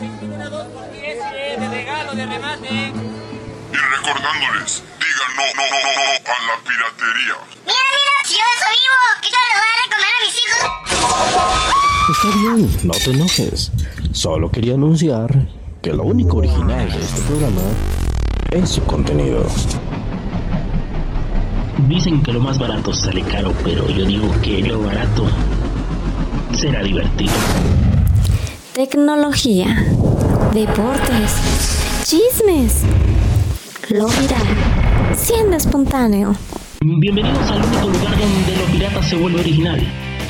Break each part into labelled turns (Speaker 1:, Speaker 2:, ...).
Speaker 1: de regalo, de remate.
Speaker 2: Y recordándoles, digan no, no, no, no a la piratería.
Speaker 3: Mira, mira, si yo eso vivo, ¿qué tal les voy a recomer a mis hijos?
Speaker 4: Está bien, no te enojes. Solo quería anunciar que lo único original de este programa es su contenido.
Speaker 5: Dicen que lo más barato sale caro, pero yo digo que lo barato será divertido.
Speaker 6: Tecnología, deportes, chismes, lo viral, siendo espontáneo.
Speaker 5: Bienvenidos al único lugar donde lo pirata se vuelve original.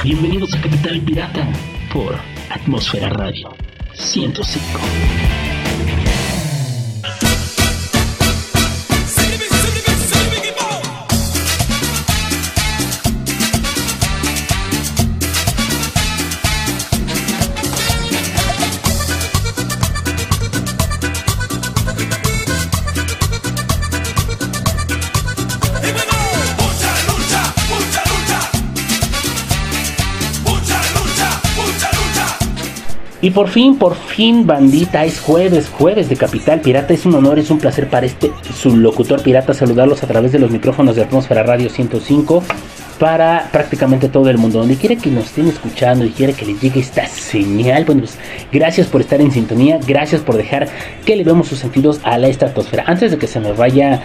Speaker 5: Bienvenidos a Capital Pirata por Atmósfera Radio 105. Y por fin, por fin, bandita, es jueves, jueves de Capital Pirata. Es un honor, es un placer para este su locutor pirata saludarlos a través de los micrófonos de Atmósfera Radio 105 para prácticamente todo el mundo. Donde quiera que nos estén escuchando y quiera que les llegue esta señal, bueno, pues gracias por estar en sintonía, gracias por dejar que le vemos sus sentidos a la estratosfera. Antes de que se me vaya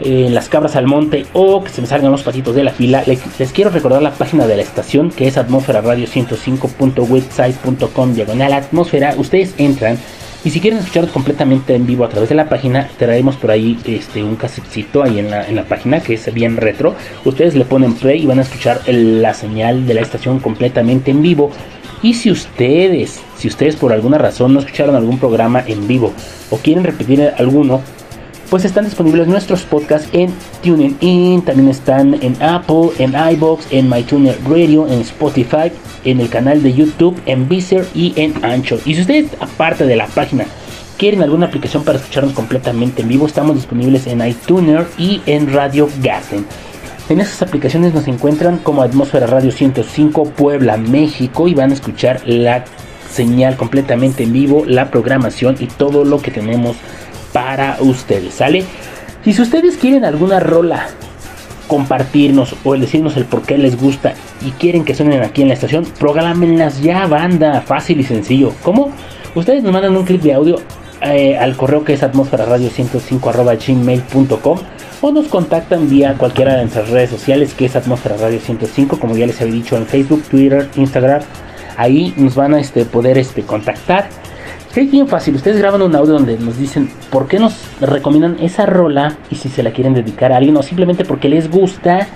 Speaker 5: las cabras al monte o que se me salgan los patitos de la fila, les, quiero recordar la página de la estación que es atmósfera radio 105.website.com diagonal atmósfera. Ustedes entran y si quieren escucharnos completamente en vivo a través de la página, traemos por ahí este, un casetcito ahí en la, en la página que es bien retro. Ustedes le ponen play y van a escuchar el- la señal de la estación completamente en vivo. Y si ustedes, si ustedes por alguna razón no escucharon algún programa en vivo o quieren repetir alguno, pues están disponibles nuestros podcasts en TuneIn, también están en Apple, en iBox, en MyTuner Radio, en Spotify, en el canal de YouTube, en Deezer y en Ancho. Y si ustedes, aparte de la página, quieren alguna aplicación para escucharnos completamente en vivo, estamos disponibles en iTuner y en Radio Garden. En esas aplicaciones nos encuentran como Atmósfera Radio 105 Puebla, México y van a escuchar la señal completamente en vivo, la programación y todo lo que tenemos para ustedes, ¿sale? Y si ustedes quieren alguna rola compartirnos o decirnos el por qué les gusta y quieren que suenen aquí en la estación, programenlas ya, banda, fácil y sencillo. ¿Cómo? Ustedes nos mandan un clip de audio eh, al correo que es atmósfera radio 105 gmail.com o nos contactan vía cualquiera de nuestras redes sociales que es atmósfera radio 105 como ya les había dicho en Facebook, Twitter, Instagram ahí nos van a este, poder este, contactar es bien fácil, ustedes graban un audio donde nos dicen por qué nos recomiendan esa rola y si se la quieren dedicar a alguien o simplemente porque les gusta,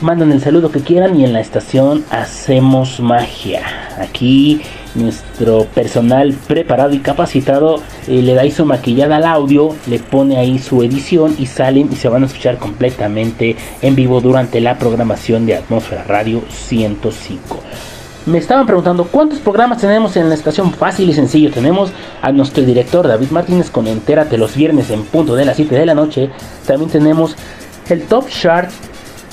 Speaker 5: mandan el saludo que quieran y en la estación hacemos magia. Aquí nuestro personal preparado y capacitado eh, le da su maquillada al audio, le pone ahí su edición y salen y se van a escuchar completamente en vivo durante la programación de Atmósfera Radio 105. Me estaban preguntando cuántos programas tenemos en la estación fácil y sencillo. Tenemos a nuestro director David Martínez con Entérate los viernes en punto de las 7 de la noche. También tenemos el Top Chart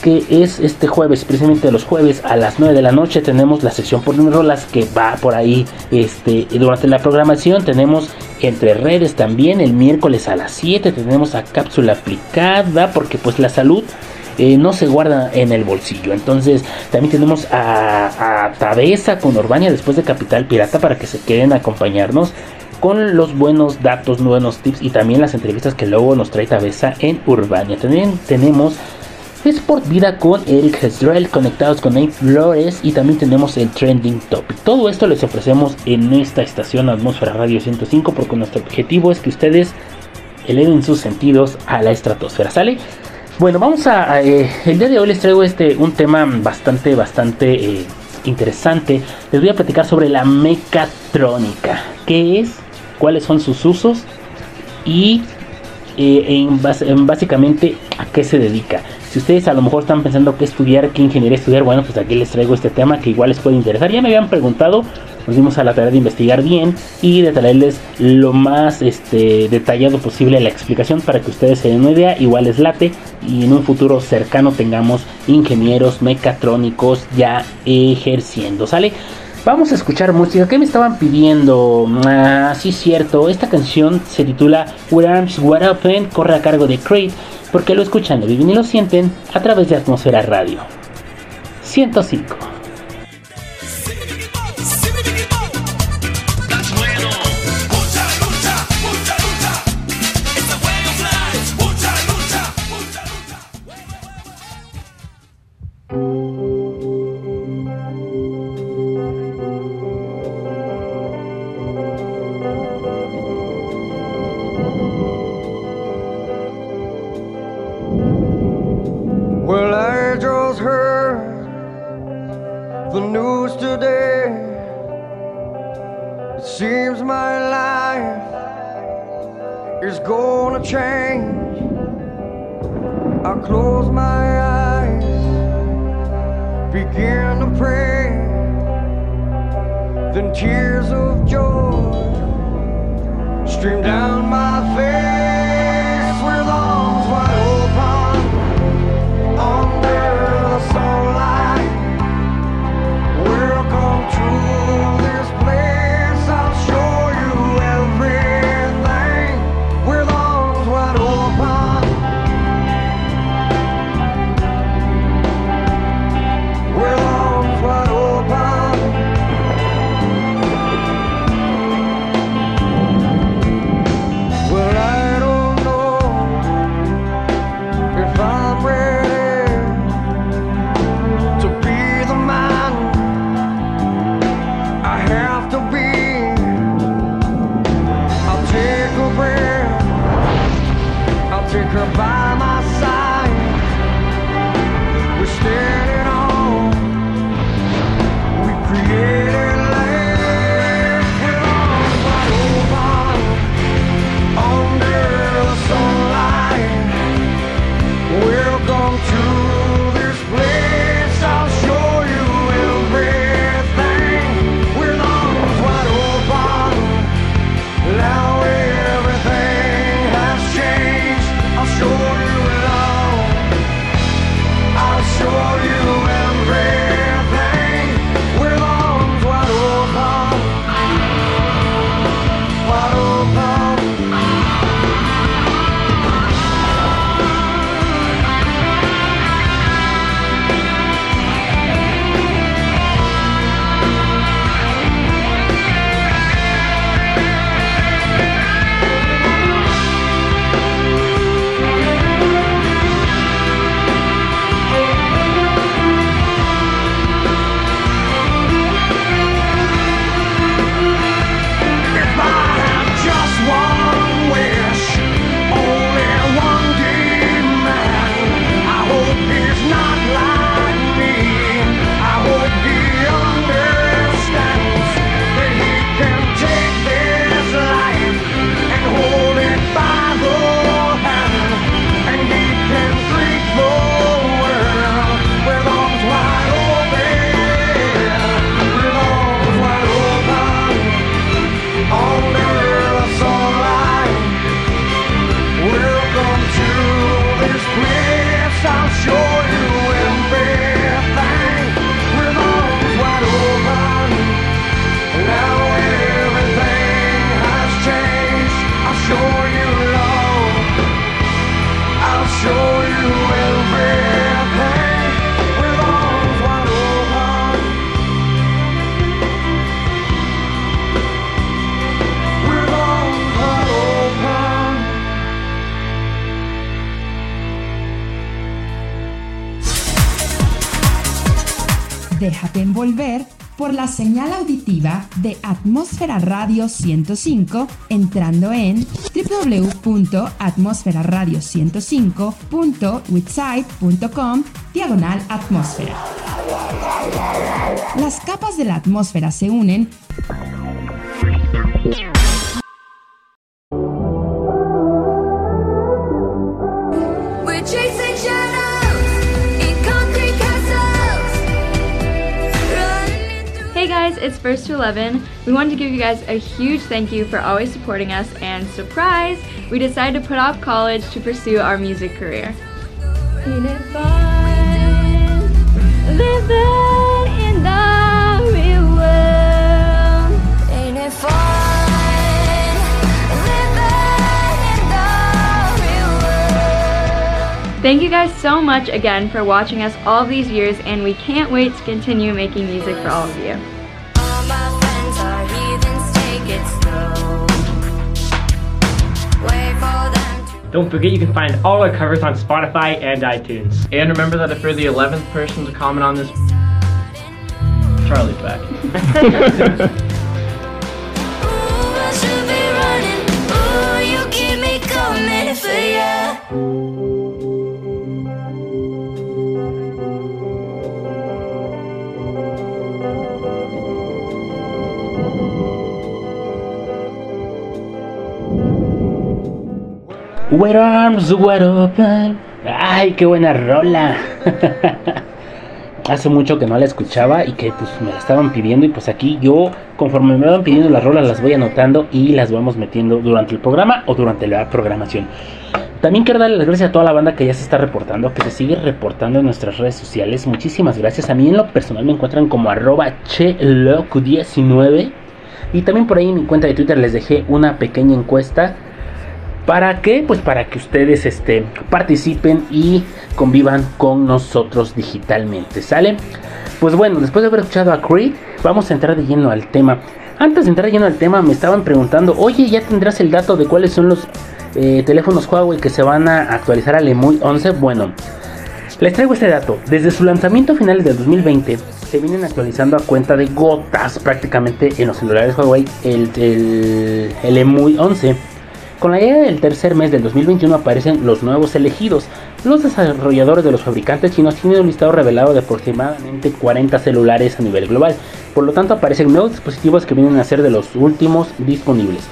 Speaker 5: que es este jueves, precisamente los jueves a las 9 de la noche tenemos la sección por rolas que va por ahí este, durante la programación. Tenemos entre redes también el miércoles a las 7 tenemos a cápsula aplicada porque pues la salud eh, no se guarda en el bolsillo. Entonces también tenemos a, a Tabesa con Urbania después de Capital Pirata para que se queden a acompañarnos con los buenos datos, buenos tips y también las entrevistas que luego nos trae Tabesa en Urbania. También tenemos Sport Vida con Eric Hezrel conectados con Nate Flores y también tenemos el Trending Topic. Todo esto les ofrecemos en esta estación Atmósfera Radio 105 porque nuestro objetivo es que ustedes eleven sus sentidos a la estratosfera. ¿Sale? Bueno, vamos a... eh, el día de hoy les traigo este, un tema bastante, bastante eh, interesante. Les voy a platicar sobre la mecatrónica. ¿Qué es? ¿Cuáles son sus usos? Y eh, en básicamente a qué se dedica. Si ustedes a lo mejor están pensando qué estudiar, qué ingeniería estudiar, bueno, pues aquí les traigo este tema que igual les puede interesar. Ya me habían preguntado, nos dimos a la tarea de investigar bien y de traerles lo más este, detallado posible la explicación para que ustedes se den una idea. Igual les late y en un futuro cercano tengamos ingenieros mecatrónicos ya ejerciendo, ¿sale?
Speaker 7: Vamos a escuchar música. ¿Qué me estaban pidiendo? Ah, sí, cierto. Esta canción se titula Where Arms What Open, corre a cargo de Creed, porque lo escuchan, lo viven y lo sienten a través de Atmósfera Radio. 105.
Speaker 8: 105 entrando en www.atmosferaradio105.witsite.com diagonal atmósfera. Las capas de la atmósfera se unen
Speaker 9: it's First to 11. We wanted to give you guys a huge thank you for always supporting us and surprise, we decided to put off college to pursue our music career. Thank you guys so much again for watching us all these years and we can't wait to continue making music for all of you.
Speaker 10: Don't forget you can find all our covers on Spotify and iTunes.
Speaker 11: And remember that if you're the 11th person to comment on this, Charlie's back.
Speaker 12: Ooh, I should be running. Ooh, you
Speaker 5: Where arms wide open. Ay, qué buena rola. Hace mucho que no la escuchaba y que pues me la estaban pidiendo y pues aquí yo conforme me van pidiendo las rolas las voy anotando y las vamos metiendo durante el programa o durante la programación. También quiero darle las gracias a toda la banda que ya se está reportando, que se sigue reportando en nuestras redes sociales. Muchísimas gracias. A mí en lo personal me encuentran como arroba cheloc19 y también por ahí en mi cuenta de Twitter les dejé una pequeña encuesta ¿Para qué? Pues para que ustedes este, participen y convivan con nosotros digitalmente, ¿sale? Pues bueno, después de haber escuchado a Creed, vamos a entrar de lleno al tema. Antes de entrar de lleno al tema, me estaban preguntando, oye, ¿ya tendrás el dato de cuáles son los eh, teléfonos Huawei que se van a actualizar al EMUI 11? Bueno, les traigo este dato. Desde su lanzamiento a finales del 2020, se vienen actualizando a cuenta de gotas prácticamente en los celulares Huawei el, el, el EMUI 11. Con la llegada del tercer mes del 2021 aparecen los nuevos elegidos. Los desarrolladores de los fabricantes chinos tienen un listado revelado de aproximadamente 40 celulares a nivel global. Por lo tanto aparecen nuevos dispositivos que vienen a ser de los últimos disponibles.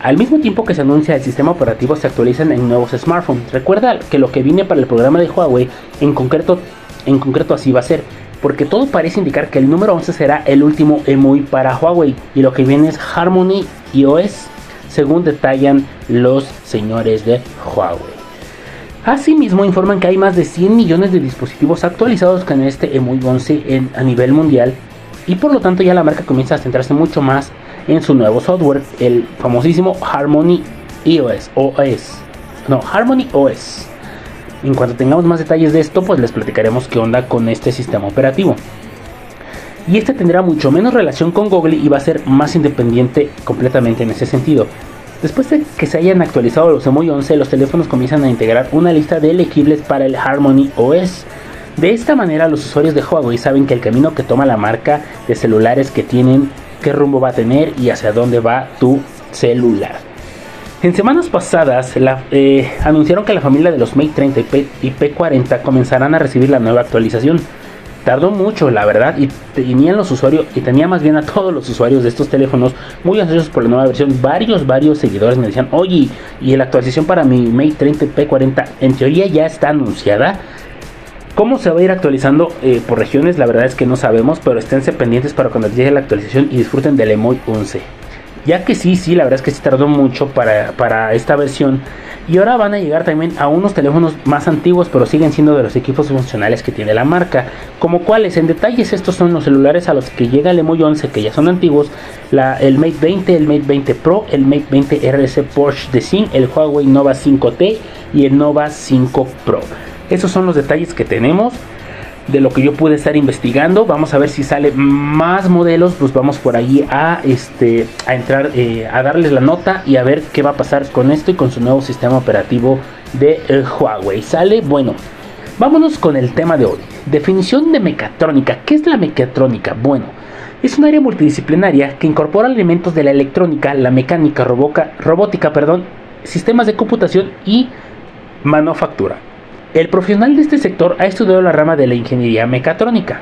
Speaker 5: Al mismo tiempo que se anuncia el sistema operativo se actualizan en nuevos smartphones. Recuerda que lo que viene para el programa de Huawei en concreto, en concreto así va a ser. Porque todo parece indicar que el número 11 será el último EMUI para Huawei. Y lo que viene es Harmony iOS según detallan los señores de Huawei. Asimismo informan que hay más de 100 millones de dispositivos actualizados con este EMUI 11 en, a nivel mundial y por lo tanto ya la marca comienza a centrarse mucho más en su nuevo software, el famosísimo Harmony iOS OS. No, Harmony OS. En cuanto tengamos más detalles de esto, pues les platicaremos qué onda con este sistema operativo. Y este tendrá mucho menos relación con Google y va a ser más independiente completamente en ese sentido. Después de que se hayan actualizado los EMUI 11, los teléfonos comienzan a integrar una lista de elegibles para el Harmony OS. De esta manera los usuarios de Huawei saben que el camino que toma la marca de celulares que tienen, qué rumbo va a tener y hacia dónde va tu celular. En semanas pasadas eh, anunciaron que la familia de los Mate 30 y, P, y P40 comenzarán a recibir la nueva actualización. Tardó mucho, la verdad, y tenían los usuarios, y tenía más bien a todos los usuarios de estos teléfonos muy ansiosos por la nueva versión. Varios, varios seguidores me decían, oye, y la actualización para mi Mate 30 P40 en teoría ya está anunciada. ¿Cómo se va a ir actualizando eh, por regiones? La verdad es que no sabemos, pero esténse pendientes para cuando llegue la actualización y disfruten del EMOI 11. Ya que sí, sí, la verdad es que sí tardó mucho para, para esta versión. Y ahora van a llegar también a unos teléfonos más antiguos, pero siguen siendo de los equipos funcionales que tiene la marca. Como cuáles, en detalles, estos son los celulares a los que llega el EMUI 11, que ya son antiguos. El Mate 20, el Mate 20 Pro, el Mate 20 RS Porsche de Zing, el Huawei Nova 5T y el Nova 5 Pro. Esos son los detalles que tenemos de lo que yo pude estar investigando. Vamos a ver si sale más modelos. Pues vamos por ahí a este a entrar eh, a darles la nota y a ver qué va a pasar con esto y con su nuevo sistema operativo de eh, Huawei. Sale, bueno. Vámonos con el tema de hoy. Definición de mecatrónica. ¿Qué es la mecatrónica? Bueno, es un área multidisciplinaria que incorpora elementos de la electrónica, la mecánica, roboca, robótica, perdón, sistemas de computación y manufactura. El profesional de este sector ha estudiado la rama de la ingeniería mecatrónica.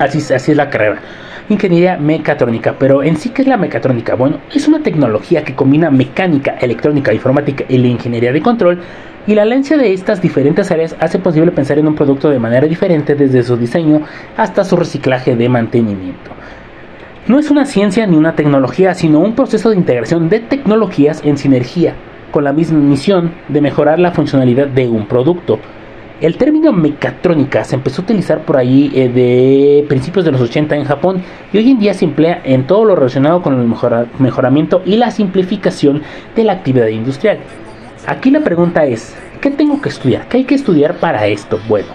Speaker 5: Así, así es la carrera. Ingeniería mecatrónica. Pero en sí, ¿qué es la mecatrónica? Bueno, es una tecnología que combina mecánica, electrónica, informática y la ingeniería de control. Y la alianza de estas diferentes áreas hace posible pensar en un producto de manera diferente desde su diseño hasta su reciclaje de mantenimiento. No es una ciencia ni una tecnología, sino un proceso de integración de tecnologías en sinergia con la misma misión de mejorar la funcionalidad de un producto. El término mecatrónica se empezó a utilizar por ahí eh, de principios de los 80 en Japón y hoy en día se emplea en todo lo relacionado con el mejora mejoramiento y la simplificación de la actividad industrial. Aquí la pregunta es, ¿Qué tengo que estudiar? ¿Qué hay que estudiar para esto? Bueno,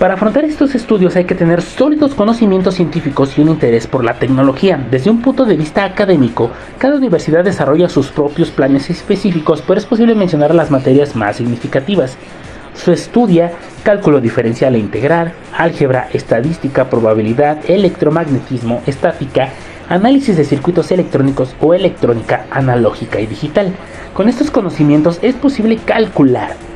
Speaker 5: para afrontar estos estudios hay que tener sólidos conocimientos científicos y un interés por la tecnología. Desde un punto de vista académico, cada universidad desarrolla sus propios planes específicos, pero es posible mencionar las materias más significativas. Se estudia cálculo diferencial e integral, álgebra, estadística, probabilidad, electromagnetismo, estática, análisis de circuitos electrónicos o electrónica analógica y digital. Con estos conocimientos es posible calcular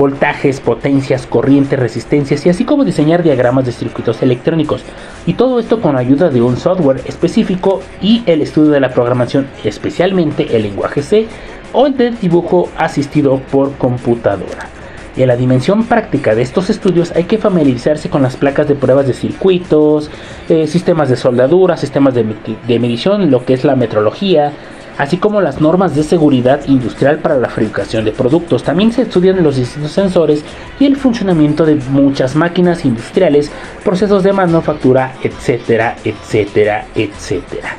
Speaker 5: voltajes, potencias, corrientes, resistencias y así como diseñar diagramas de circuitos electrónicos. Y todo esto con ayuda de un software específico y el estudio de la programación, especialmente el lenguaje C o el de dibujo asistido por computadora. Y en la dimensión práctica de estos estudios hay que familiarizarse con las placas de pruebas de circuitos, eh, sistemas de soldadura, sistemas de, de medición, lo que es la metrología, así como las normas de seguridad industrial para la fabricación de productos. También se estudian los distintos sensores y el funcionamiento de muchas máquinas industriales, procesos de manufactura, etcétera, etcétera, etcétera.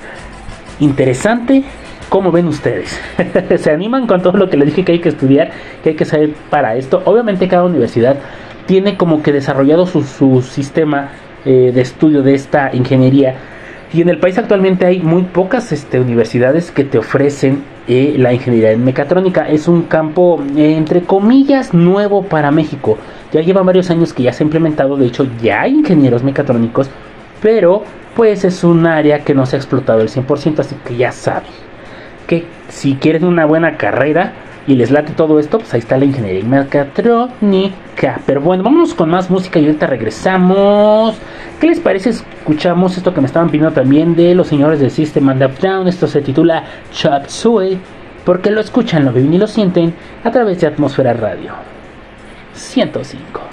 Speaker 5: Interesante, ¿cómo ven ustedes? ¿Se animan con todo lo que les dije que hay que estudiar, que hay que saber para esto? Obviamente cada universidad tiene como que desarrollado su, su sistema eh, de estudio de esta ingeniería y en el país actualmente hay muy pocas este, universidades que te ofrecen eh, la ingeniería en mecatrónica. Es un campo, entre comillas, nuevo para México. Ya lleva varios años que ya se ha implementado. De hecho, ya hay ingenieros mecatrónicos. Pero, pues es un área que no se ha explotado al 100%. Así que ya saben que si quieren una buena carrera y les late todo esto, pues ahí está la ingeniería mecatrónica. Pero bueno, vámonos con más música y ahorita regresamos. ¿Qué les parece? Escuchamos esto que me estaban pidiendo también de los señores del System and Up Down. Esto se titula Chop Suey. Porque lo escuchan, lo viven y lo sienten a través de Atmósfera Radio 105.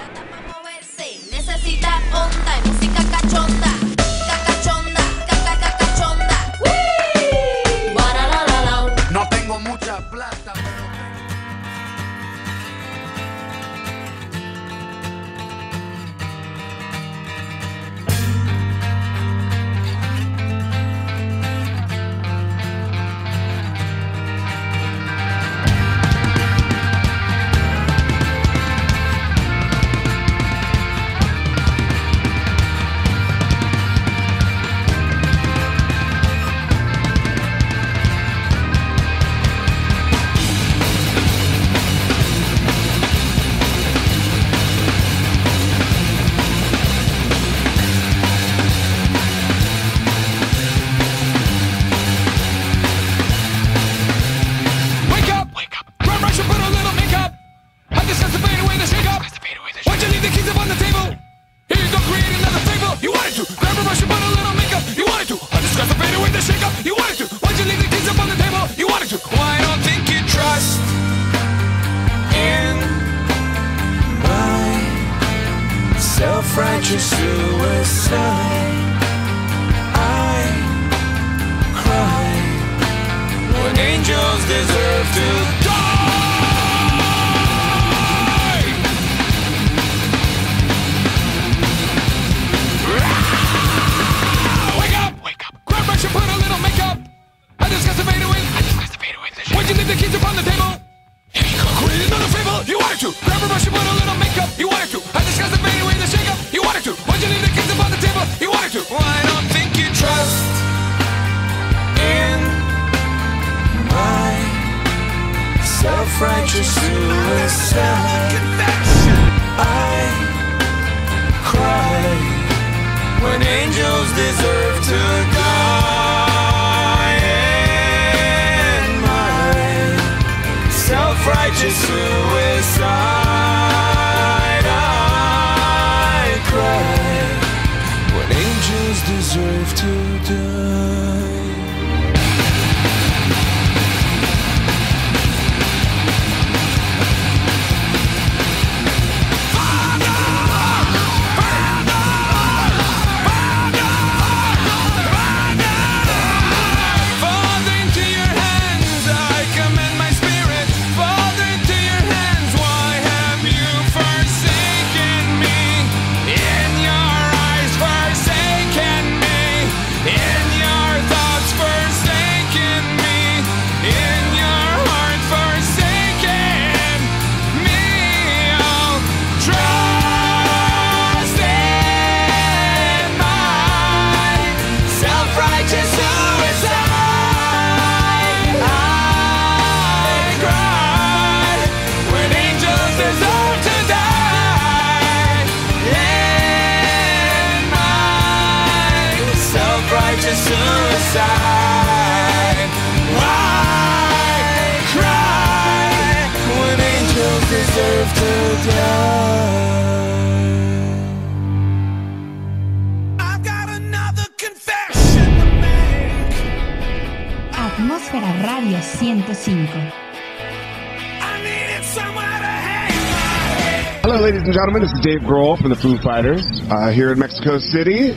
Speaker 13: Hello, ladies and gentlemen. This is Dave Grohl from the Foo Fighters uh, here in Mexico City.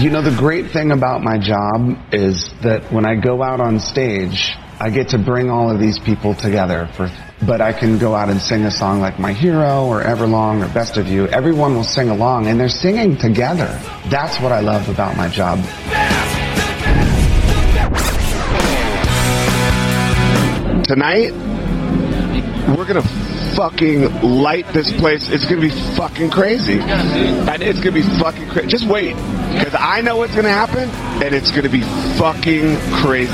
Speaker 14: You know, the great thing about my job is that when I go out on stage, I get to bring all of these people together for, but I can go out and sing a song like My Hero or Everlong or Best of You. Everyone will sing along and they're singing together. That's what I love about my job.
Speaker 13: Tonight, we're gonna fucking light this place. It's gonna be fucking crazy. And it's gonna be fucking crazy. Just wait. Because I know what's gonna happen, and it's gonna be fucking crazy.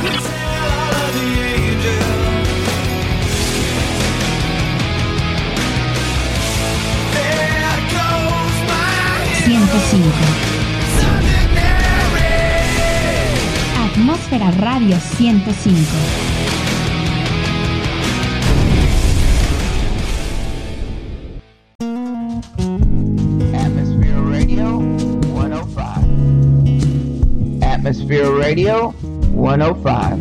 Speaker 8: Atmósfera Radio 105.
Speaker 15: Atmosphere Radio 105.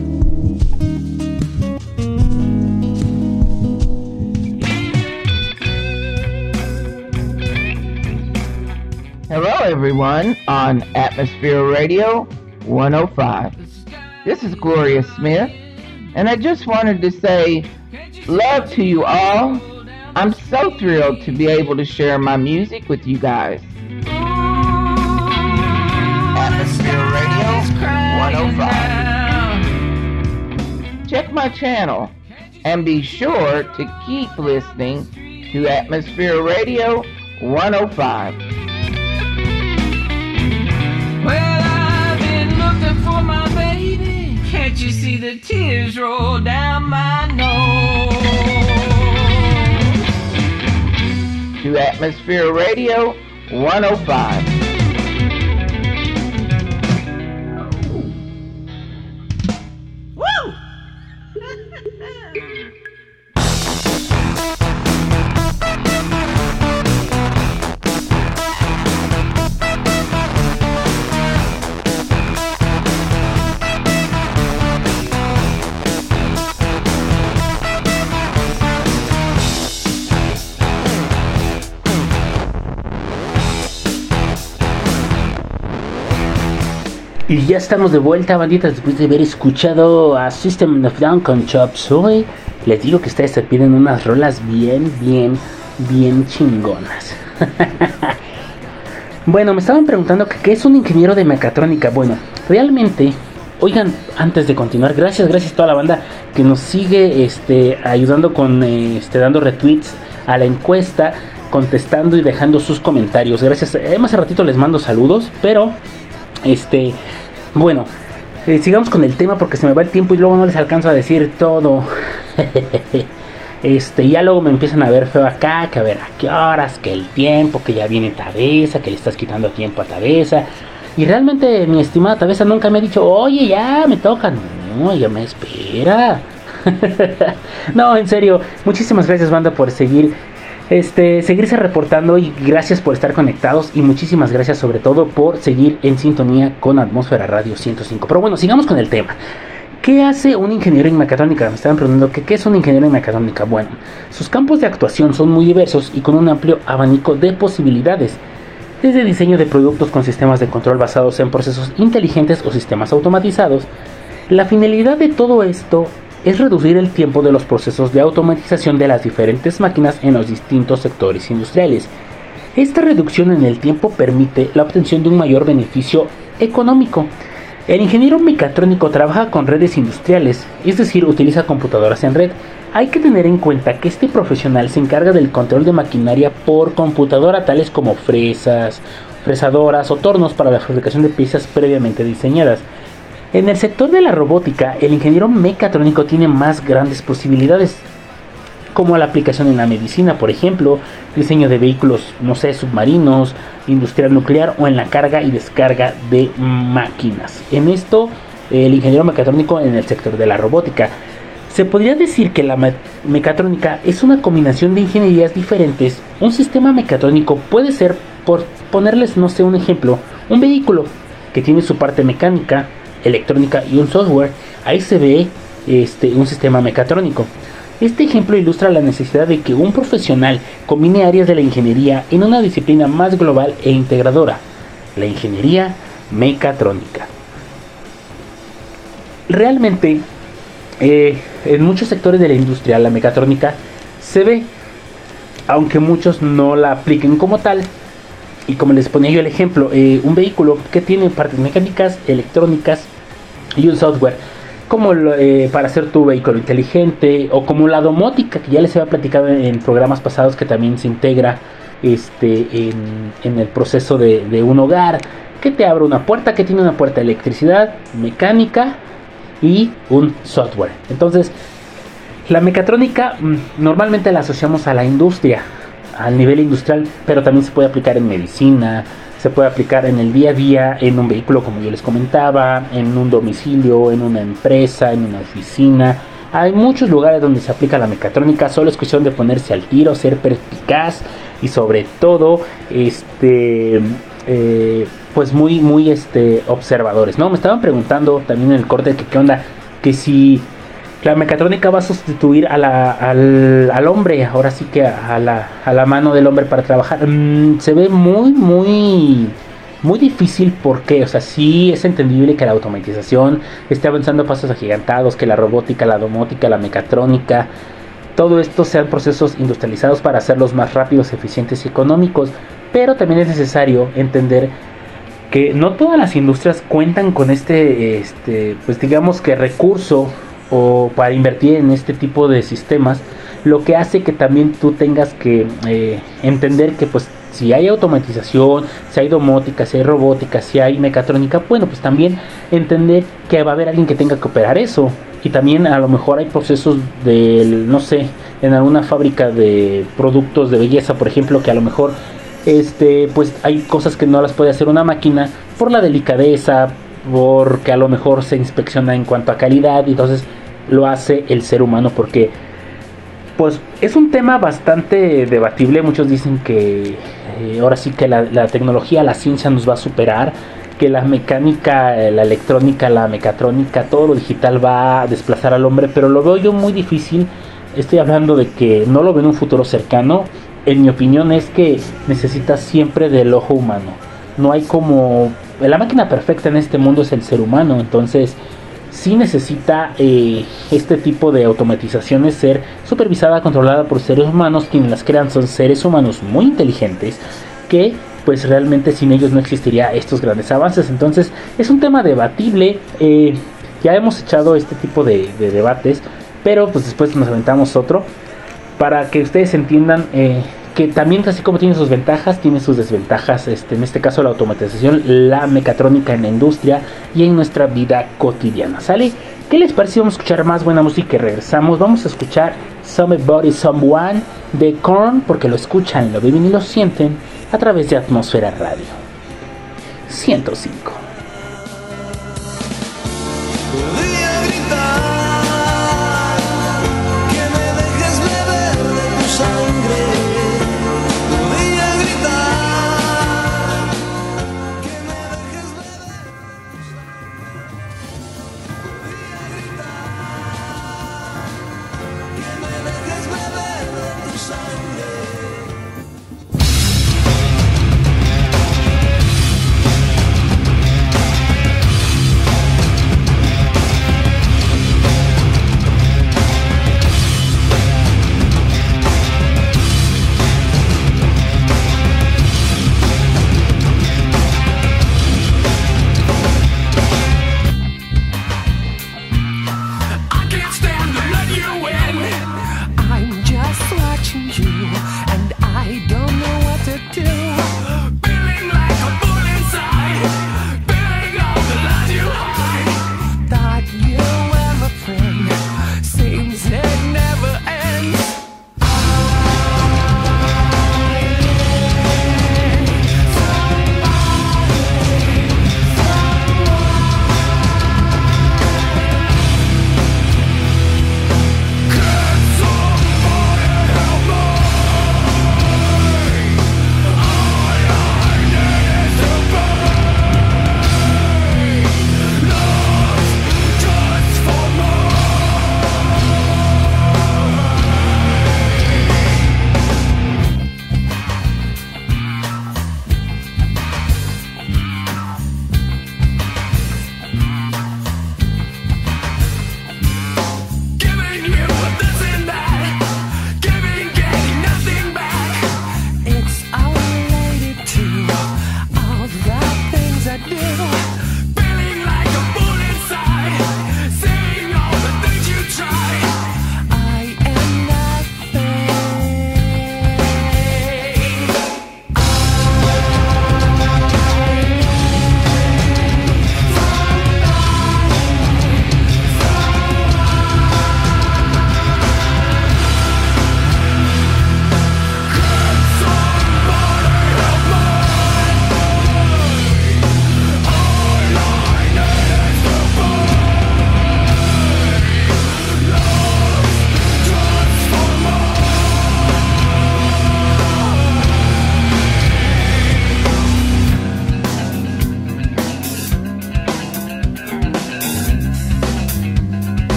Speaker 15: Hello, everyone, on Atmosphere Radio 105. This is Gloria Smith, and I just wanted to say love to you all. I'm so thrilled to be able to share my music with you guys. Atmosphere Radio 105. Check my channel and be sure to keep listening to Atmosphere Radio 105.
Speaker 16: Well, I've been looking for my baby. Can't you see the tears roll down my nose?
Speaker 15: To Atmosphere Radio 105.
Speaker 5: Y ya estamos de vuelta, banditas, después de haber escuchado a System of Down con Chop Suey. Les digo que ustedes se piden unas rolas bien, bien, bien chingonas. bueno, me estaban preguntando qué es un ingeniero de mecatrónica. Bueno, realmente, oigan, antes de continuar, gracias, gracias a toda la banda que nos sigue este, ayudando con, este, dando retweets a la encuesta, contestando y dejando sus comentarios. Gracias. Eh, más a ratito les mando saludos, pero este, bueno, eh, sigamos con el tema porque se me va el tiempo y luego no les alcanzo a decir todo. este, ya luego me empiezan a ver feo acá, que a ver a qué horas, que el tiempo, que ya viene Tabeza, que le estás quitando tiempo a Tabeza. Y realmente mi estimada Tabeza nunca me ha dicho, oye, ya me toca. No, ella me espera. no, en serio, muchísimas gracias banda por seguir este, seguirse reportando y gracias por estar conectados y muchísimas gracias sobre todo por seguir en sintonía con Atmósfera Radio 105. Pero bueno, sigamos con el tema. ¿Qué hace un ingeniero en mecatrónica? Me estaban preguntando que, qué es un ingeniero en mecatrónica. Bueno, sus campos de actuación son muy diversos y con un amplio abanico de posibilidades. Desde diseño de productos con sistemas de control basados en procesos inteligentes o sistemas automatizados. La finalidad de todo esto es reducir el tiempo de los procesos de automatización de las diferentes máquinas en los distintos sectores industriales. Esta reducción en el tiempo permite la obtención de un mayor beneficio económico. El ingeniero mecatrónico trabaja con redes industriales, es decir, utiliza computadoras en red. Hay que tener en cuenta que este profesional se encarga del control de maquinaria por computadora tales como fresas, fresadoras o tornos para la fabricación de piezas previamente diseñadas. En el sector de la robótica, el ingeniero mecatrónico tiene más grandes posibilidades, como la aplicación en la medicina, por ejemplo, diseño de vehículos, no sé, submarinos, industrial nuclear o en la carga y descarga de máquinas. En esto, el ingeniero mecatrónico en el sector de la robótica. Se podría decir que la me mecatrónica es una combinación de ingenierías diferentes. Un sistema mecatrónico puede ser, por ponerles, no sé, un ejemplo, un vehículo que tiene su parte mecánica, electrónica y un software, ahí se ve este, un sistema mecatrónico. Este ejemplo ilustra la necesidad de que un profesional combine áreas de la ingeniería en una disciplina más global e integradora, la ingeniería mecatrónica. Realmente, eh, en muchos sectores de la industria, la mecatrónica se ve, aunque muchos no la apliquen como tal. Y como les ponía yo el ejemplo, eh, un vehículo que tiene partes mecánicas, electrónicas y un software como eh, para hacer tu vehículo inteligente o como la domótica que ya les había platicado en, programas pasados que también se integra este, en, el proceso de, de, un hogar que te abre una puerta que tiene una puerta de electricidad, mecánica y un software. Entonces, la mecatrónica mm, normalmente la asociamos a la industria, al nivel industrial, pero también se puede aplicar en medicina, se puede aplicar en el día a día, en un vehículo como yo les comentaba, en un domicilio, en una empresa, en una oficina. Hay muchos lugares donde se aplica la mecatrónica, solo es cuestión de ponerse al tiro, ser perspicaz y sobre todo, este, eh, pues muy, muy, este, observadores. No, me estaban preguntando también en el corte que qué onda, que si la mecatrónica va a sustituir a la, al, al, hombre, ahora sí que a la, a la mano del hombre para trabajar. Mm, se ve muy, muy, muy difícil porque, o sea, sí es entendible que la automatización esté avanzando a pasos agigantados, que la robótica, la domótica, la mecatrónica, todo esto sean procesos industrializados para hacerlos más rápidos, eficientes y económicos. Pero también es necesario entender que no todas las industrias cuentan con este, este pues digamos que recurso o para invertir en este tipo de sistemas, lo que hace que también tú tengas que eh, entender que pues si hay automatización, si hay domótica, si hay robótica, si hay mecatrónica, bueno, pues también entender que va a haber alguien que tenga que operar eso. Y también a lo mejor hay procesos de, no sé, en alguna fábrica de productos de belleza, por ejemplo, que a lo mejor este pues hay cosas que no las puede hacer una máquina por la delicadeza, porque a lo mejor se inspecciona en cuanto a calidad, y entonces lo hace el ser humano porque pues es un tema bastante debatible. Muchos dicen que eh, ahora sí que la, tecnología, la ciencia nos va a superar, que la mecánica, la electrónica, la mecatrónica, todo lo digital va a desplazar al hombre, pero lo veo yo muy difícil. Estoy hablando de que no lo veo en un futuro cercano. En mi opinión es que necesita siempre del ojo humano. No hay como... La máquina perfecta en este mundo es el ser humano, entonces sí necesita eh, este tipo de automatizaciones ser supervisada, controlada por seres humanos. Quienes las crean son seres humanos muy inteligentes que pues realmente sin ellos no existiría estos grandes avances. Entonces es un tema debatible. Eh, ya hemos echado este tipo de, debates, pero pues después nos aventamos otro para que ustedes entiendan eh, que también así como tiene sus ventajas, tiene sus desventajas, este, en este caso la automatización, la mecatrónica en la industria y en nuestra vida cotidiana, ¿sale? ¿Qué les parece? Vamos a escuchar más buena música y regresamos. Vamos a escuchar Somebody Someone de Korn porque lo escuchan, lo viven y lo sienten a través de Atmósfera Radio 105.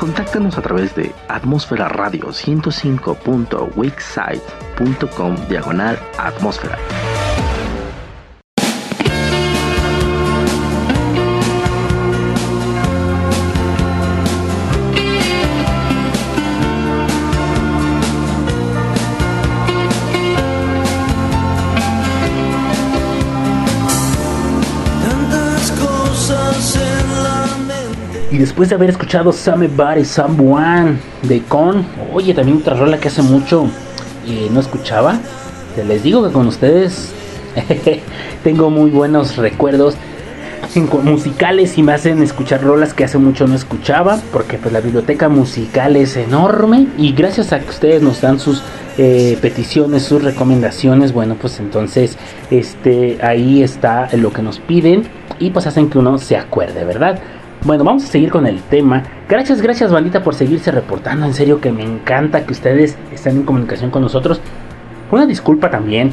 Speaker 4: Contáctanos a través de atmósfera radio 105.wixsite.com diagonal atmósfera.
Speaker 5: Después de haber escuchado Somebody Someone de Con, oye, también otra rola que hace mucho eh, no escuchaba. Les digo que con ustedes tengo muy buenos recuerdos musicales y me hacen escuchar rolas que hace mucho no escuchaba, porque pues la biblioteca musical es enorme y gracias a que ustedes nos dan sus eh, peticiones, sus recomendaciones, bueno pues entonces este ahí está lo que nos piden y pues hacen que uno se acuerde, ¿verdad? Bueno, vamos a seguir con el tema. Gracias, gracias bandita por seguirse reportando. En serio que me encanta que ustedes estén en comunicación con nosotros. Una disculpa también,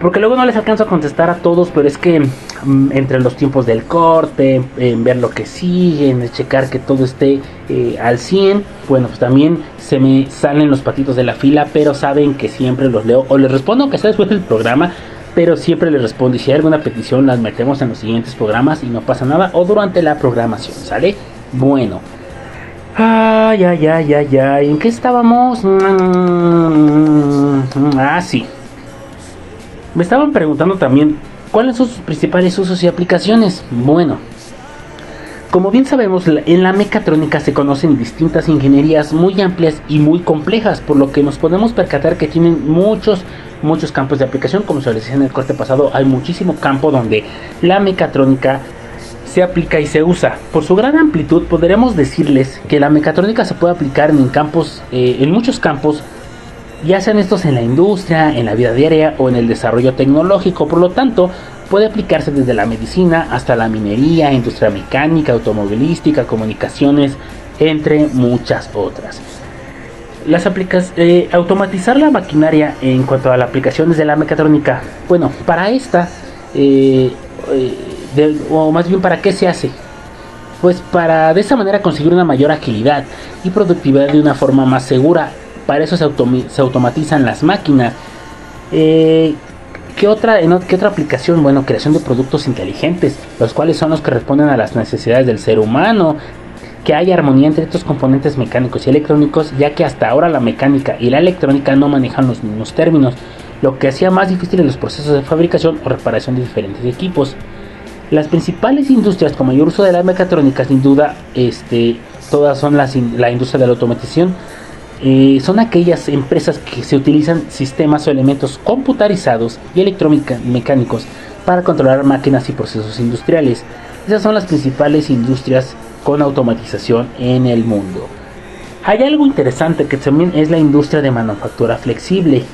Speaker 5: porque luego no les alcanzo a contestar a todos, pero es que mm, entre los tiempos del corte, en ver lo que sigue, en checar que todo esté eh, al 100, bueno, pues también se me salen los patitos de la fila, pero saben que siempre los leo o les respondo aunque sea después del programa, pero siempre les respondo y si hay alguna petición las metemos en los siguientes programas y no pasa nada o durante la programación, ¿sale? Bueno. Ay, ay, ay, ay, ay. ¿En qué estábamos? Mm, Ah, sí. Me estaban preguntando también cuáles son sus principales usos y aplicaciones. Bueno, como bien sabemos, en la mecatrónica se conocen distintas ingenierías muy amplias y muy complejas, por lo que nos podemos percatar que tienen muchos, muchos campos de aplicación. Como se les decía en el corte pasado, hay muchísimo campo donde la mecatrónica se aplica y se usa. Por su gran amplitud, podremos decirles que la mecatrónica se puede aplicar en campos, eh, en muchos campos, ya sean estos en la industria, en la vida diaria o en el desarrollo tecnológico. Por lo tanto, puede aplicarse desde la medicina hasta la minería, industria mecánica, automovilística, comunicaciones, entre muchas otras. Las aplicas eh, automatizar la maquinaria en cuanto a las aplicaciones de la mecatrónica. Bueno, para esta, eh, eh, o más bien para qué se hace. Pues para de esa manera conseguir una mayor agilidad y productividad de una forma más segura. Para eso se, se automatizan las máquinas. Eh, ¿qué, otra, ¿Qué otra aplicación? Bueno, creación de productos inteligentes, los cuales son los que responden a las necesidades del ser humano. Que haya armonía entre estos componentes mecánicos y electrónicos, ya que hasta ahora la mecánica y la electrónica no manejan los mismos términos, lo que hacía más difíciles los procesos de fabricación o reparación de diferentes equipos. Las principales industrias con mayor uso de la mecatrónica, sin duda, este, todas son la industria de la automatización. Eh, son aquellas empresas que se utilizan sistemas o elementos computarizados y electromecánicos para controlar máquinas y procesos industriales. Esas son las principales industrias con automatización en el mundo. Hay algo interesante que también es la industria de manufactura flexible.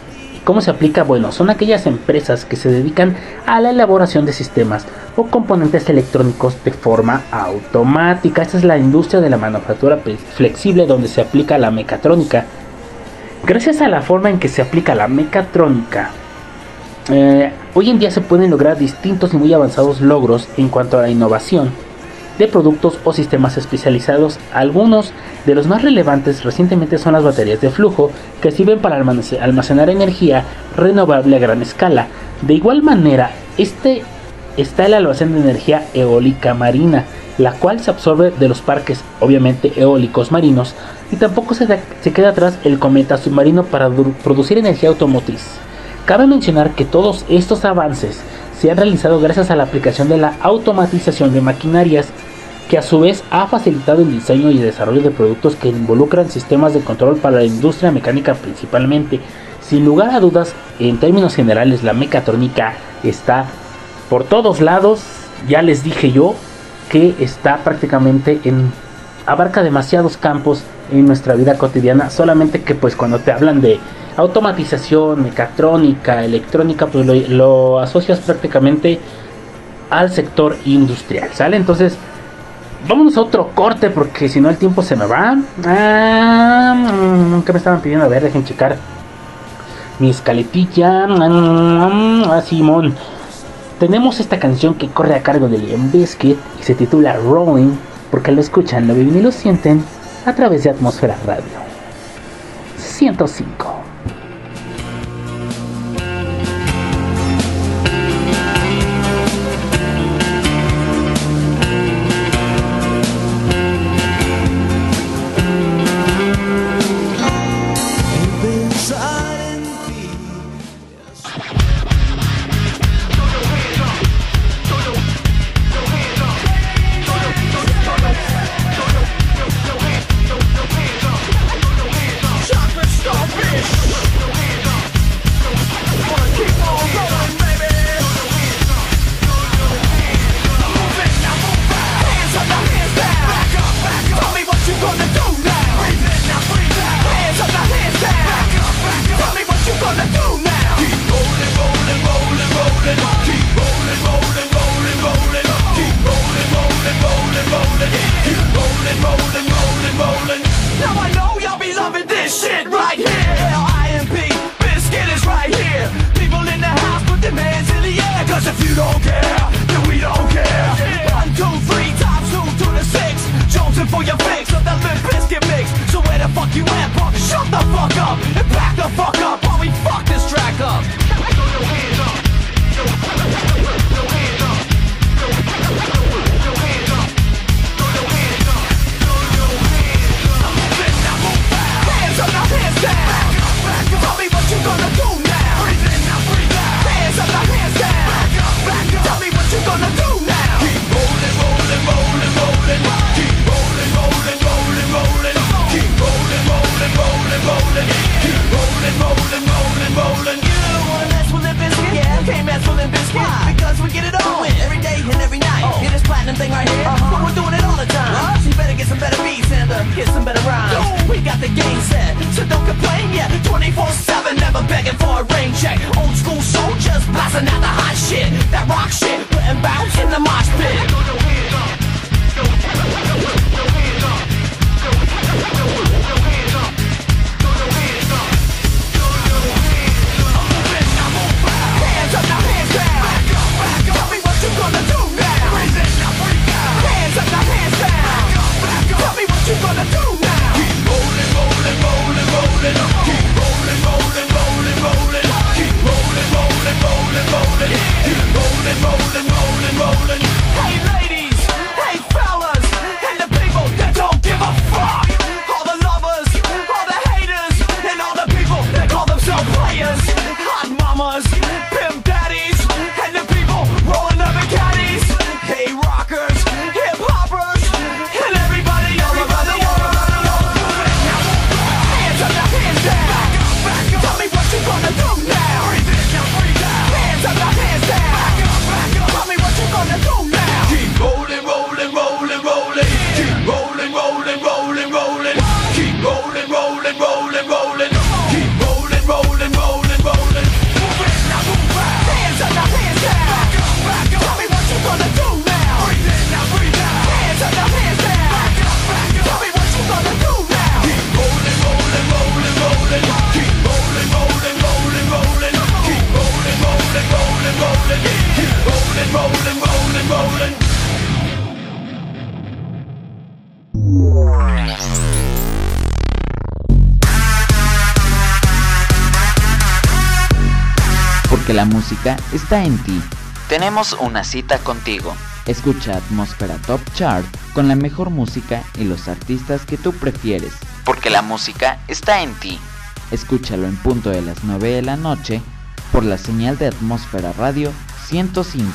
Speaker 5: ¿Cómo se aplica? Bueno, son aquellas empresas que se dedican a la elaboración de sistemas o componentes electrónicos de forma automática. Esta es la industria de la manufactura flexible donde se aplica la mecatrónica. Gracias a la forma en que se aplica la mecatrónica, eh, hoy en día se pueden lograr distintos y muy avanzados logros en cuanto a la innovación de productos o sistemas especializados. Algunos de los más relevantes recientemente son las baterías de flujo que sirven para almacen- almacenar energía renovable a gran escala. De igual manera, este está el almacén de energía eólica marina, la cual se absorbe de los parques, obviamente eólicos marinos, y tampoco se, se queda atrás el cometa submarino para producir energía automotriz. Cabe mencionar que todos estos avances se han realizado gracias a la aplicación de la automatización de maquinarias, que a su vez ha facilitado el diseño y desarrollo de productos que involucran sistemas de control para la industria mecánica principalmente. Sin lugar a dudas, en términos generales, la mecatrónica está por todos lados. Ya les dije yo que está prácticamente en abarca demasiados campos en nuestra vida cotidiana, solamente que pues cuando te hablan de automatización, mecatrónica, electrónica, pues lo, lo asocias prácticamente al sector industrial, ¿sale? Entonces, vámonos a otro corte porque si no el tiempo se me va. Ah, mm, ¿Qué me estaban pidiendo? A ver, dejen checar mi escaletilla. Mm, Ah, Simón. Tenemos esta canción que corre a cargo de Liam Biscuit y se titula Rolling porque lo escuchan, lo viven y lo sienten a través de Atmósfera Radio 105.
Speaker 17: This shit right here. L-I-M-P, Biscuit is right here. People in the house, put their hands in the air. Cause if you don't care, then we don't care. One, two, three, times two to the six. Jonesing for your fix of that Limp Biscuit mix. So where the fuck you at, punk? Shut the fuck up and back the fuck up while we fuck this track up. Platinum thing right here? But we're doing it all the time. So you better get some better beats and uh, get some better rhymes. We got the game set, so don't complain. yet. 24/7, never begging for a rain check. Old school soldiers blasting out the hot shit, that rock shit, putting bounce in the mosh pit. Hey
Speaker 18: música está en ti. Tenemos una cita contigo. Escucha Atmósfera Top Chart con la mejor música y los artistas que tú prefieres. Porque la música está en ti. Escúchalo en punto de las 9 de la noche por la señal de Atmósfera Radio 105.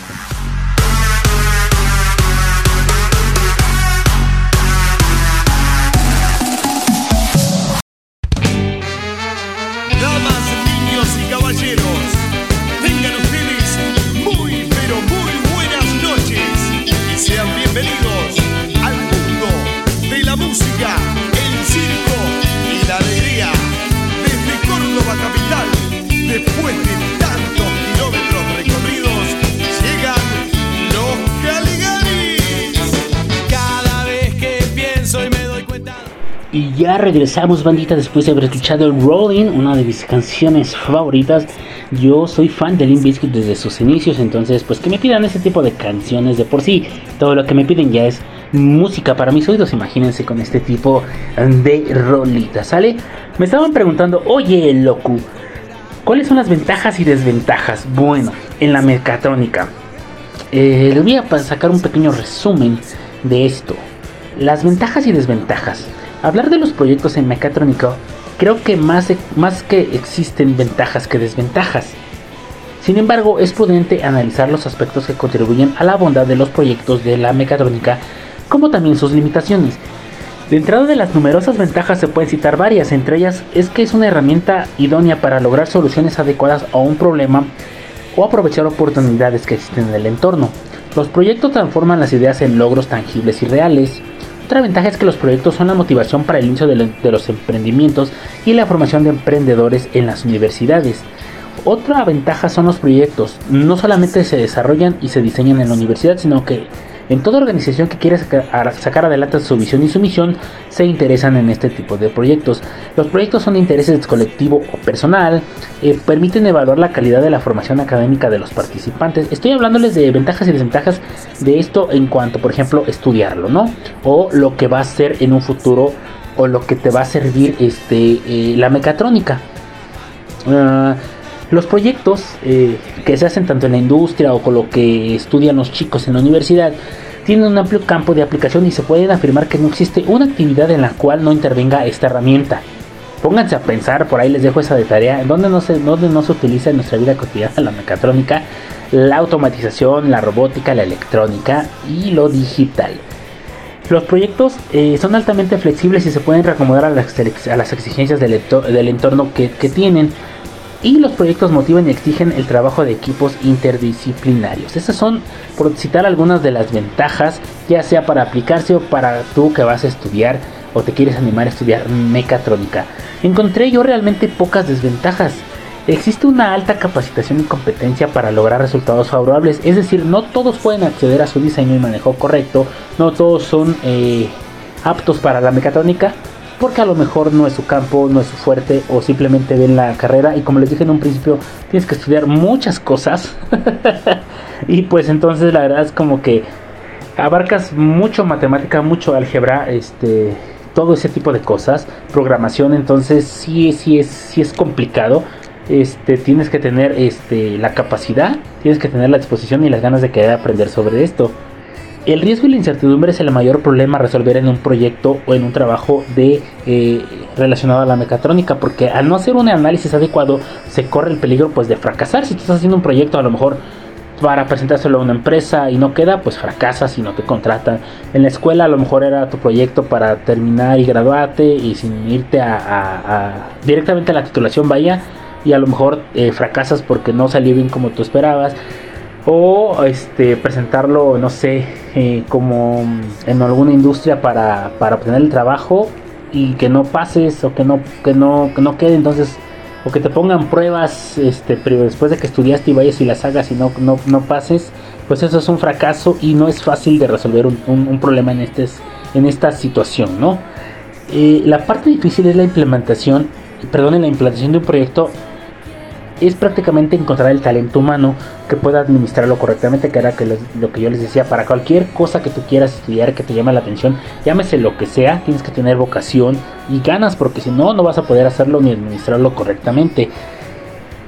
Speaker 5: Ya regresamos, bandita, después de haber escuchado Rolling, una de mis canciones favoritas. Yo soy fan de Limp desde sus inicios, entonces, pues que me pidan ese tipo de canciones de por sí. Todo lo que me piden ya es música para mis oídos, imagínense con este tipo de rolitas, ¿sale? Me estaban preguntando, oye, loco, ¿cuáles son las ventajas y desventajas? Bueno, en la mecatrónica. Eh, les voy a sacar un pequeño resumen de esto. Las ventajas y desventajas. Hablar de los proyectos en mecatrónica, creo que más, e- más que existen ventajas que desventajas. Sin embargo, es prudente analizar los aspectos que contribuyen a la bondad de los proyectos de la mecatrónica, como también sus limitaciones. De entrada de las numerosas ventajas se pueden citar varias, entre ellas es que es una herramienta idónea para lograr soluciones adecuadas a un problema o aprovechar oportunidades que existen en el entorno. Los proyectos transforman las ideas en logros tangibles y reales. Otra ventaja es que los proyectos son la motivación para el inicio de, lo- de los emprendimientos y la formación de emprendedores en las universidades. Otra ventaja son los proyectos. No solamente se desarrollan y se diseñan en la universidad, sino que en toda organización que a- sacar adelante su visión y su misión, se interesan en este tipo de proyectos. Los proyectos son de intereses colectivo o personal, eh, permiten evaluar la calidad de la formación académica de los participantes. Estoy hablándoles de ventajas y desventajas de esto en cuanto, por ejemplo, estudiarlo, ¿no? O lo que va a ser en un futuro o lo que te va a servir este, eh, la mecatrónica. Ah, los proyectos eh, que se hacen tanto en la industria o con lo que estudian los chicos en la universidad tienen un amplio campo de aplicación y se pueden afirmar que no existe una actividad en la cual no intervenga esta herramienta. Pónganse a pensar, por ahí les dejo esa de tarea, donde no se, donde no se utiliza en nuestra vida cotidiana la mecatrónica, la automatización, la robótica, la electrónica y lo digital. Los proyectos eh, son altamente flexibles y se pueden reacomodar a las, a las exigencias del, ento- del entorno que tienen. Y los proyectos motivan y exigen el trabajo de equipos interdisciplinarios. Esas son, por citar algunas de las ventajas, ya sea para aplicarse o para tú que vas a estudiar o te quieres animar a estudiar mecatrónica. Encontré yo realmente pocas desventajas. Existe una alta capacitación y competencia para lograr resultados favorables, es decir, no todos pueden acceder a su diseño y manejo correcto, no todos son eh, aptos para la mecatrónica, porque a lo mejor no es su campo, no es su fuerte, o simplemente ven la carrera y como les dije en un principio, tienes que estudiar muchas cosas, y pues entonces la verdad es como que abarcas mucho matemática, mucho álgebra, este, todo ese tipo de cosas, programación, entonces sí, sí es, sí es complicado. Este, tienes que tener este, la capacidad, tienes que tener la disposición y las ganas de querer aprender sobre esto. El riesgo y la incertidumbre es el mayor problema a resolver en un proyecto o en un trabajo de eh, relacionado a la mecatrónica, porque al no hacer un análisis adecuado se corre el peligro pues de fracasar. Si tú estás haciendo un proyecto a lo mejor para presentárselo a una empresa y no queda, pues fracasas y no te contratan. En la escuela a lo mejor era tu proyecto para terminar y graduarte y sin irte a, a- a- directamente a la titulación vaya y a lo mejor eh, fracasas porque no salió bien como tú esperabas. O este presentarlo, no sé, eh, como en alguna industria para, para obtener el trabajo y que no pases o que no, que no, que no quede. Entonces o que te pongan pruebas este pero después de que estudiaste y vayas y las hagas y no, no, no pases pues eso es un fracaso y no es fácil de resolver un, un- un problema en, este, en esta situación no Eh, la parte difícil es la implementación perdón en la implantación de un proyecto es prácticamente encontrar el talento humano que pueda administrarlo correctamente, que era que lo que yo les decía, para cualquier cosa que tú quieras estudiar que te llame la atención, llámese lo que sea, tienes que tener vocación y ganas, porque si no, no vas a poder hacerlo ni administrarlo correctamente.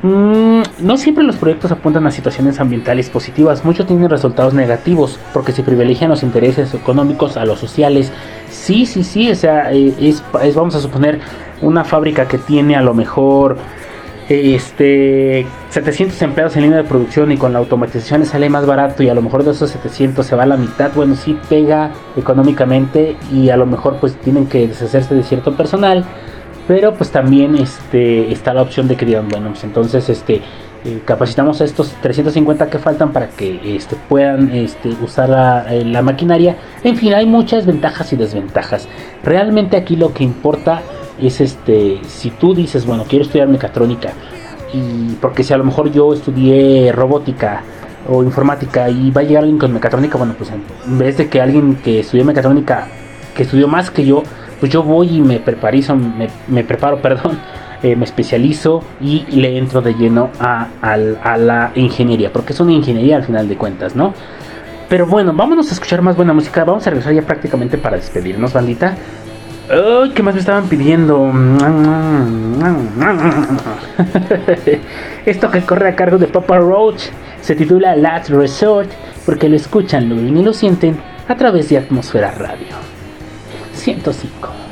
Speaker 5: Mm, no siempre los proyectos apuntan a situaciones ambientales positivas, muchos tienen resultados negativos porque se privilegian los intereses económicos a los sociales. Sí, sí, sí, o sea, eh, es, vamos a suponer una fábrica que tiene a lo mejor este 700 empleados en línea de producción y con la automatización le sale más barato y a lo mejor de esos 700 se va a la mitad, bueno, sí pega económicamente y a lo mejor pues tienen que deshacerse de cierto personal, pero pues también este está la opción de que digan, bueno, pues entonces este eh, capacitamos a estos 350 que faltan para que este, puedan este, usar la, eh, la maquinaria. En fin, hay muchas ventajas y desventajas. Realmente aquí lo que importa es este si tú dices bueno quiero estudiar mecatrónica y porque si a lo mejor yo estudié robótica o informática y va a llegar alguien con mecatrónica bueno pues en vez de que alguien que estudió mecatrónica que estudió más que yo
Speaker 19: pues yo voy y me preparizo, me, me preparo, perdón, eh, me especializo y le entro de lleno a, a la ingeniería, porque es una ingeniería al final de cuentas, ¿no? Pero bueno, vámonos a escuchar más buena música. Vamos a regresar ya prácticamente para despedirnos, bandita. Ay, ¿qué más me estaban pidiendo? Esto que corre a cargo de Papa Roach se titula Last Resort porque lo escuchan, lo ven y lo sienten a través de Atmósfera Radio 105.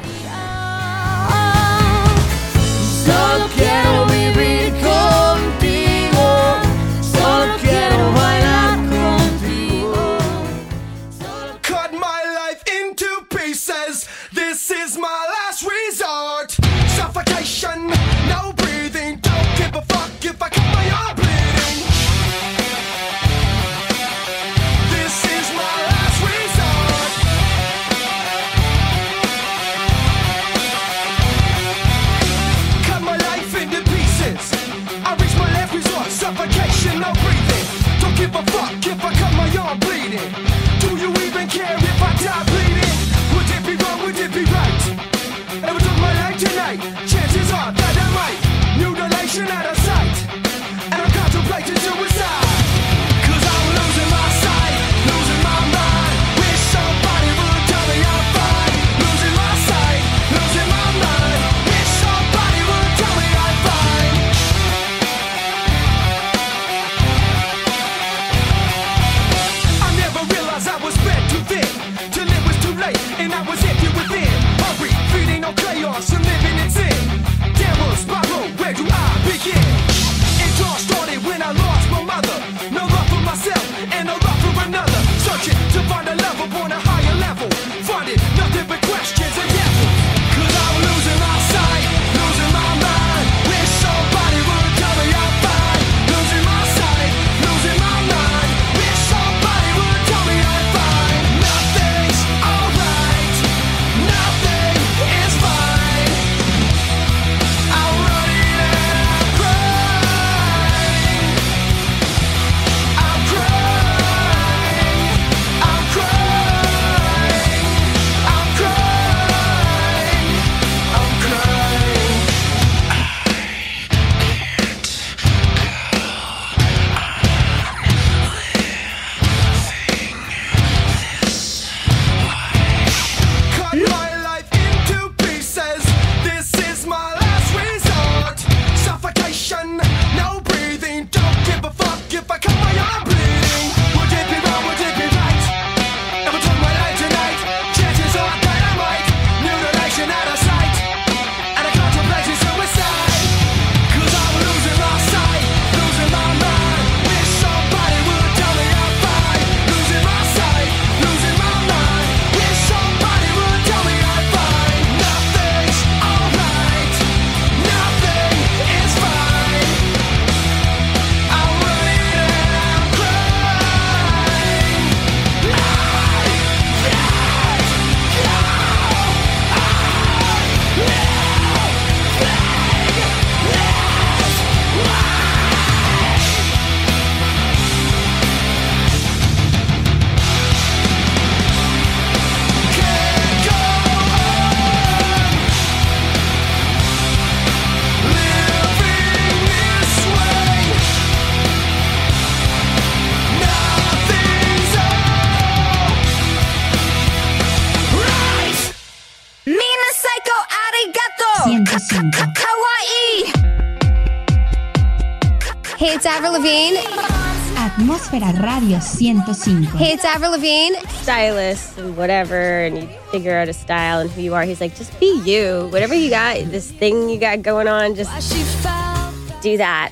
Speaker 8: It's Avril Lavigne.
Speaker 12: Atmósfera Radio 105.
Speaker 20: Hey, it's Avril Lavigne. Stylist and whatever, and you figure out a style and who you are. He's like, just be you. Whatever you got, this thing you got going on, just do that.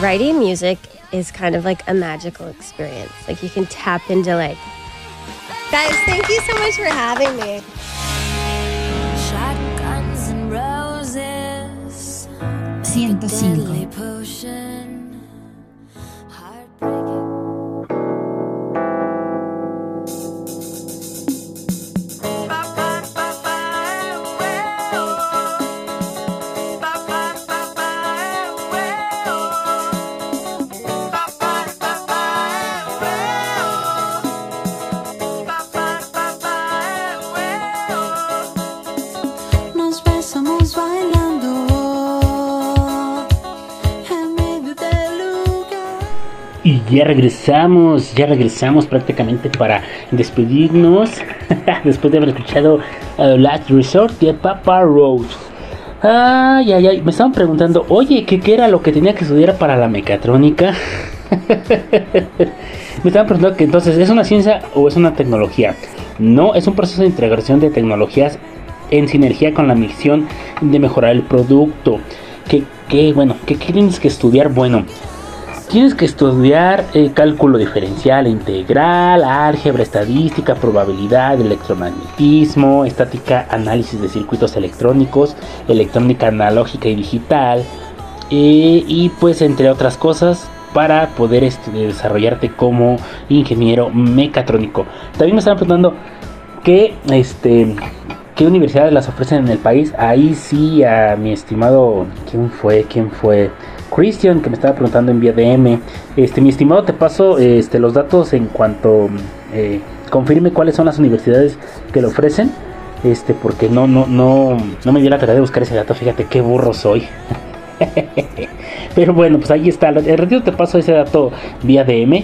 Speaker 20: Writing music is kind of like a magical experience. Like you can tap into like, guys, thank you so much for having me.
Speaker 12: 105.
Speaker 5: Ya regresamos, ya regresamos prácticamente para despedirnos después de haber escuchado uh, Last Resort de Papa Roach. Ay, ay, ay, me estaban preguntando, oye, ¿qué, qué era lo que tenía que estudiar para la mecatrónica? me estaban preguntando que entonces, ¿es una ciencia o es una tecnología? No, es un proceso de integración de tecnologías en sinergia con la misión de mejorar el producto. ¿Qué, qué bueno, ¿qué tienes que estudiar? Bueno, tienes que estudiar eh, cálculo diferencial e integral, álgebra, estadística, probabilidad, electromagnetismo, estática, análisis de circuitos electrónicos, electrónica analógica y digital, eh, y pues entre otras cosas para poder este, desarrollarte como ingeniero mecatrónico. También me están preguntando este, qué universidades las ofrecen en el país. Ahí sí, a mi estimado, ¿quién fue? ¿Quién fue? Christian que me estaba preguntando en vía DM. Este, mi estimado, te paso este, los datos en cuanto eh, confirme cuáles son las universidades que lo ofrecen. Este, porque no, no, no, no me dio la tarea de buscar ese dato. Fíjate qué burro soy. Pero bueno, pues ahí está. El ratito te paso ese dato vía DM.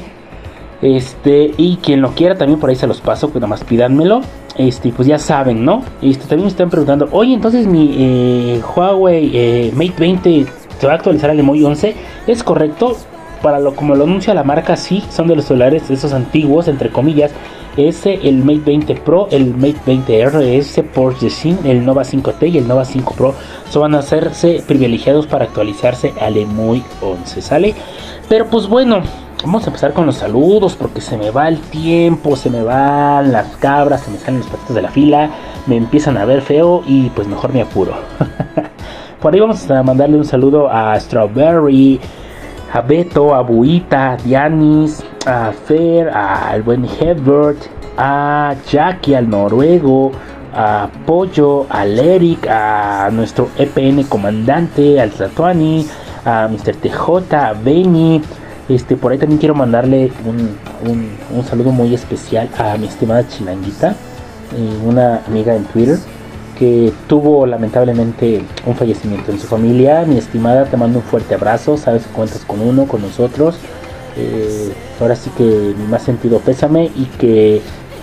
Speaker 5: Este, y quien lo quiera también por ahí se los paso, pues nada más pídanmelo. Este, pues ya saben, ¿no? Este, también me están preguntando, oye, entonces mi eh, Huawei eh, Mate 20 se va a actualizar al MOI 11. Es correcto, para lo como lo anuncia la marca, sí, son de los celulares esos antiguos, entre comillas. Ese, el Mate 20 Pro, el Mate 20R, ese Porsche Sin, el Nova 5T y el Nova 5 Pro, so van a hacerse privilegiados para actualizarse al MOI 11, ¿sale? Pero pues bueno, vamos a empezar con los saludos porque se me va el tiempo, se me van las cabras, se me salen los patitos de la fila, me empiezan a ver feo y pues mejor me apuro. Por ahí vamos a mandarle un saludo a Strawberry, a Beto, a Buita, a Dianis, a Fer, al buen Hedbert, a Jackie, al noruego, a Pollo, al Eric, a nuestro EPN comandante, al Zatuani, a Mr. TJ, a Benny. Este, por ahí también quiero mandarle un, un, un saludo muy especial a mi estimada Chinanguita, eh, una amiga en Twitter que tuvo lamentablemente un fallecimiento en su familia. Mi estimada, te mando un fuerte abrazo. Sabes que cuentas con uno, con nosotros. Eh, ahora sí que mi más sentido pésame y que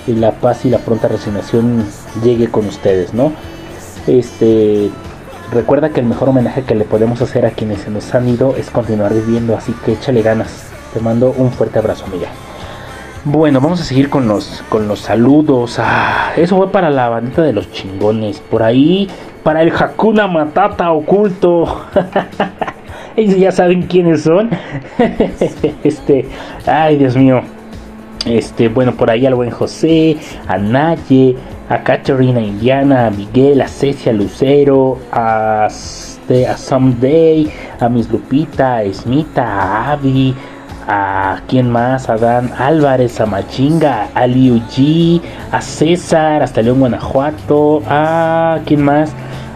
Speaker 5: la paz y la pronta resignación llegue con ustedes, ¿no? Este, recuerda que el mejor homenaje que le podemos hacer a quienes se nos han ido es continuar viviendo, así que échale ganas. Te mando un fuerte abrazo, amiga. Bueno, vamos a seguir con los, con los saludos. Ah, eso fue para la bandita de los chingones. Por ahí, para el Hakuna Matata oculto. Ellos ya saben quiénes son. este, ay, Dios mío. Este, bueno, por ahí al buen José, a Naye, a Caterina Indiana, a Miguel, a Cecia Lucero, a, este, a Someday, a Miss Lupita, a Esmita, a Avi, a quién más, a Dan Álvarez, a Machinga, a Liu G, a César, hasta León, Guanajuato, a quién más,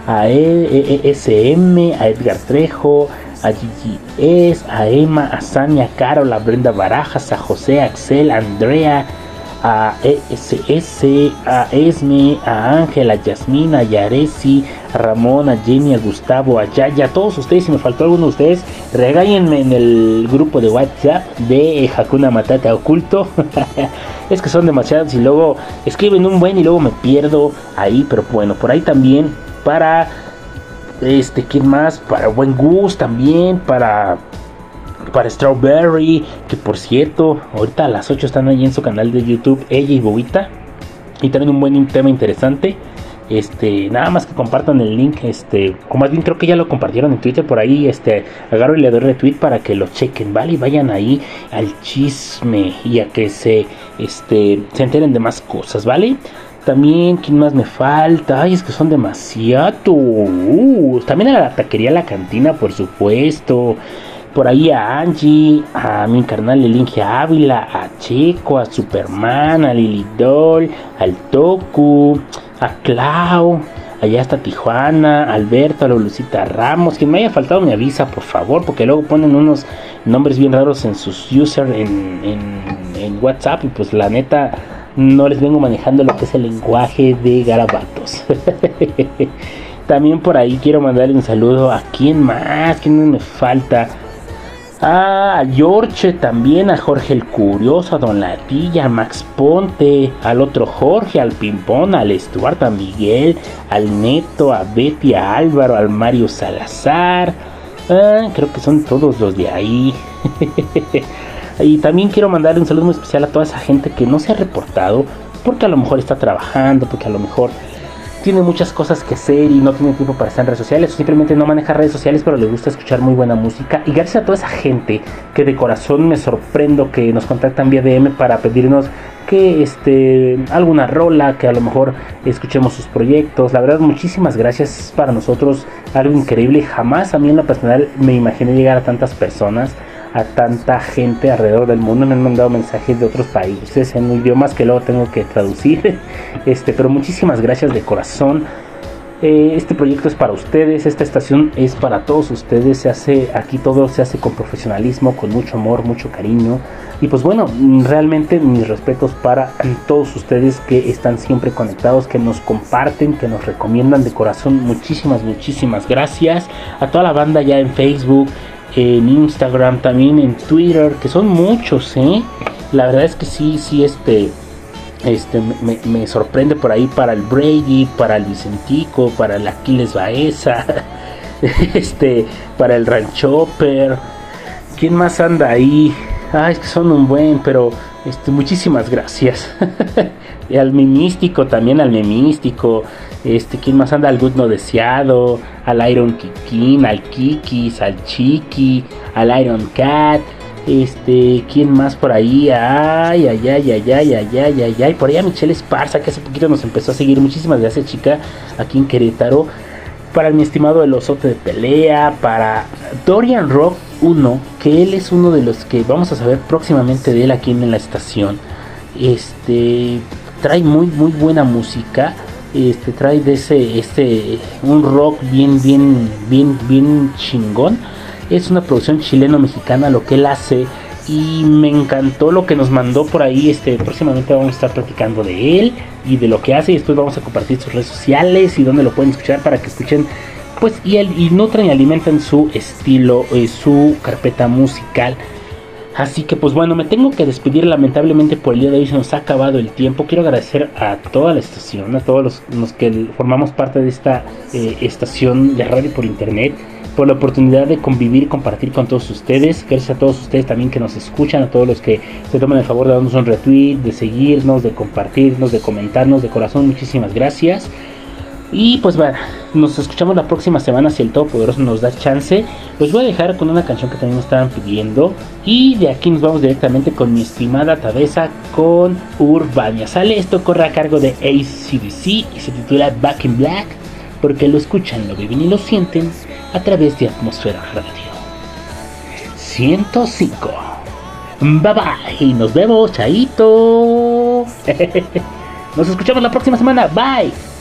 Speaker 5: a ESM, a Edgar Trejo, a Gigi S, a Emma, a Sania, Carol, a Brenda Barajas, a José, Axel, a Andrea, a ESS, a Esme, a Ángel, a Yasmina, a Yaresi, a Ramón, a Jenny, a Gustavo, a Yaya, a todos ustedes, si me faltó alguno de ustedes, regáñenme en el grupo de WhatsApp de Hakuna Matata Oculto. es que son demasiados y luego escriben un buen y luego me pierdo ahí, pero bueno, por ahí también para este, ¿quién más? Para Buen Gus también, para para Strawberry, que por cierto, ahorita a las 8 están ahí en su canal de YouTube, ella y Bobita, y traen un buen tema interesante. Este, nada más que compartan el link, este, como más bien creo que ya lo compartieron en Twitter por ahí, este, agarro y le doy retweet para que lo chequen, ¿vale? Y vayan ahí al chisme y a que se, este, se enteren de más cosas, ¿vale? También, ¿quién más me falta? Ay, es que son demasiado. Uh, también a la taquería La Cantina, por supuesto por ahí a Angie, a mi carnal el Inge Ávila, a Checo, a Superman, a Lily Doll, al Toku, a Clau, allá está Tijuana, Alberto, a Lucita Ramos, quien me haya faltado me avisa por favor, porque luego ponen unos nombres bien raros en sus users en, en, en WhatsApp y pues la neta no les vengo manejando lo que es el lenguaje de garabatos. También por ahí quiero mandarle un saludo a quien más, quien me falta A George también, a Jorge el Curioso, a Don Latilla, a Max Ponte, al otro Jorge, al Pimpón, al Stuart, a Miguel, al Neto, a Betty, a Álvaro, al Mario Salazar. Ah, creo que son todos los de ahí. y también quiero mandar un saludo muy especial a toda esa gente que no se ha reportado, porque a lo mejor está trabajando, porque a lo mejor tiene muchas cosas que hacer y no tiene tiempo para estar en redes sociales o simplemente no maneja redes sociales pero le gusta escuchar muy buena música. Y gracias a toda esa gente que de corazón me sorprendo que nos contactan vía DM para pedirnos que este alguna rola que a lo mejor escuchemos sus proyectos. La verdad muchísimas gracias para nosotros. Algo increíble. Jamás a mí en lo personal me imaginé llegar a tantas personas a tanta gente alrededor del mundo. Me han mandado mensajes de otros países en idiomas que luego tengo que traducir. Este, pero muchísimas gracias de corazón. Eh, este proyecto es para ustedes, esta estación es para todos ustedes. Se hace aquí todo se hace con profesionalismo, con mucho amor, mucho cariño. Y pues bueno, realmente mis respetos para todos ustedes que están siempre conectados, que nos comparten, que nos recomiendan de corazón. Muchísimas, muchísimas gracias a toda la banda ya en Facebook, en Instagram, también en Twitter, que son muchos, ¿eh? La verdad es que sí, sí, este, este, me, sorprende por ahí para el Brady, para el Vicentico, para el Aquiles Baeza, este, para el Ranchopper. ¿Quién más anda ahí? Ah, es que son un buen, pero este, muchísimas gracias. al memístico también, al memístico. Este, ¿quién más anda? Al Good No Deseado, al Iron Kikin, al Kikis, al Chiqui, al Iron Cat. Este, ¿quién más por ahí? Ay, ay, ay, ay, ay, ay, ay, ay, ay. Por ahí a Michelle Esparza, que hace poquito nos empezó a seguir. Muchísimas gracias, chica, aquí en Querétaro. Para mi estimado El Osote de Pelea, para Dorian Rock 1, que él es uno de los que vamos a saber próximamente de él aquí en la estación. Este, trae muy, muy buena música este trae de ese este un rock bien bien bien bien chingón es una producción chileno mexicana lo que él hace y me encantó lo que nos mandó por ahí este próximamente vamos a estar platicando de él y de lo que hace y después vamos a compartir sus redes sociales y donde lo pueden escuchar para que escuchen pues y, el, y nutran y alimentan su estilo eh, su carpeta musical Así que pues bueno, me tengo que despedir lamentablemente por el día de hoy, se nos ha acabado el tiempo. Quiero agradecer a toda la estación, a todos los, que formamos parte de esta eh, estación de radio por internet, por la oportunidad de convivir y compartir con todos ustedes. Gracias a todos ustedes también que nos escuchan, a todos los que se toman el favor de darnos un retweet, de seguirnos, de compartirnos, de comentarnos de corazón. Muchísimas gracias. Y pues bueno, nos escuchamos la próxima semana si el Todopoderoso nos da chance. Los voy a dejar con una canción que también me estaban pidiendo. Y de aquí nos vamos directamente con mi estimada Tabeza con Urbania. Sale esto, corre a cargo de ACDC y se titula Back in Black. Porque lo escuchan, lo viven y lo sienten a través de Atmósfera Radio 105. Bye bye, y nos vemos, chaito. Nos escuchamos la próxima semana. Bye.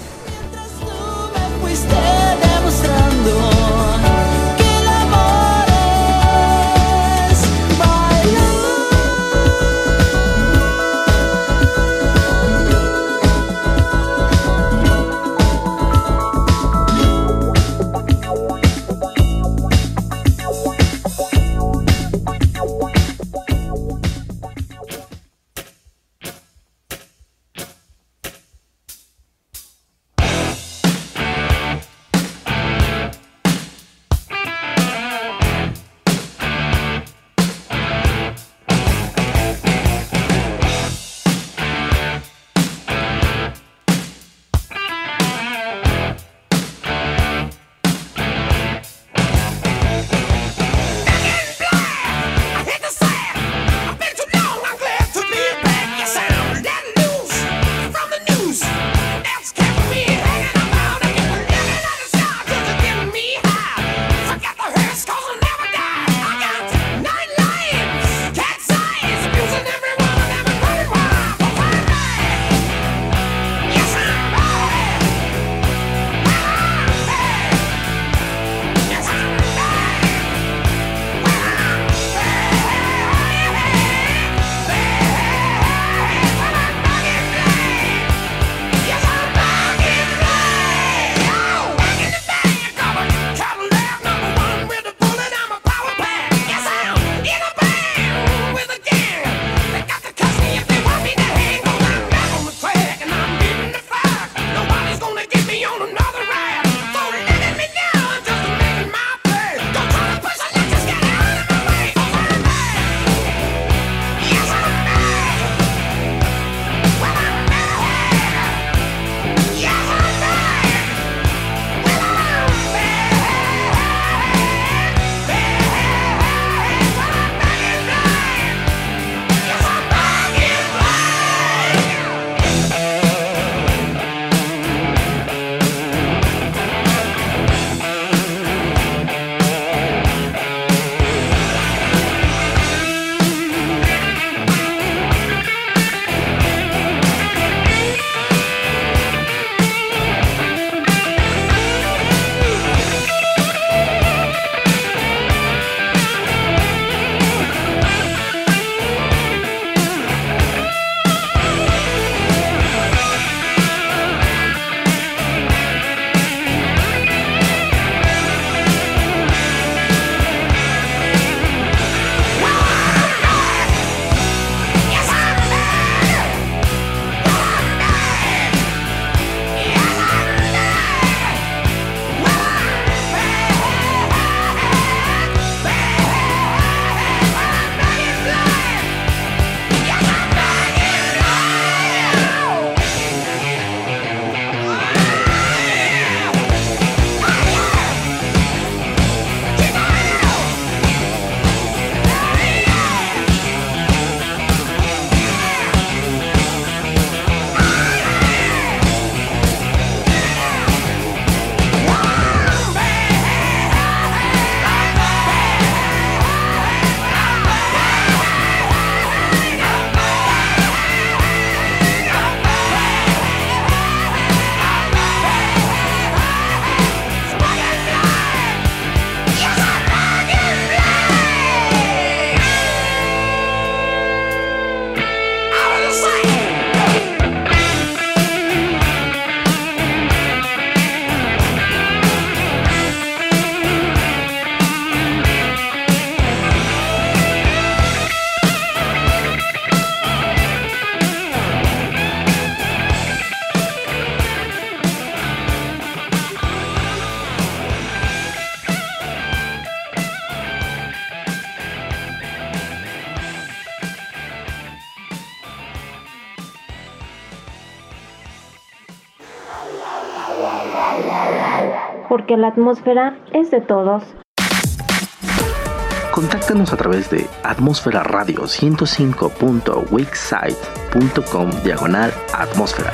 Speaker 6: Porque la atmósfera es de todos.
Speaker 4: Contáctanos a través de Atmósfera Radio 105.wixsite.com diagonal atmósfera.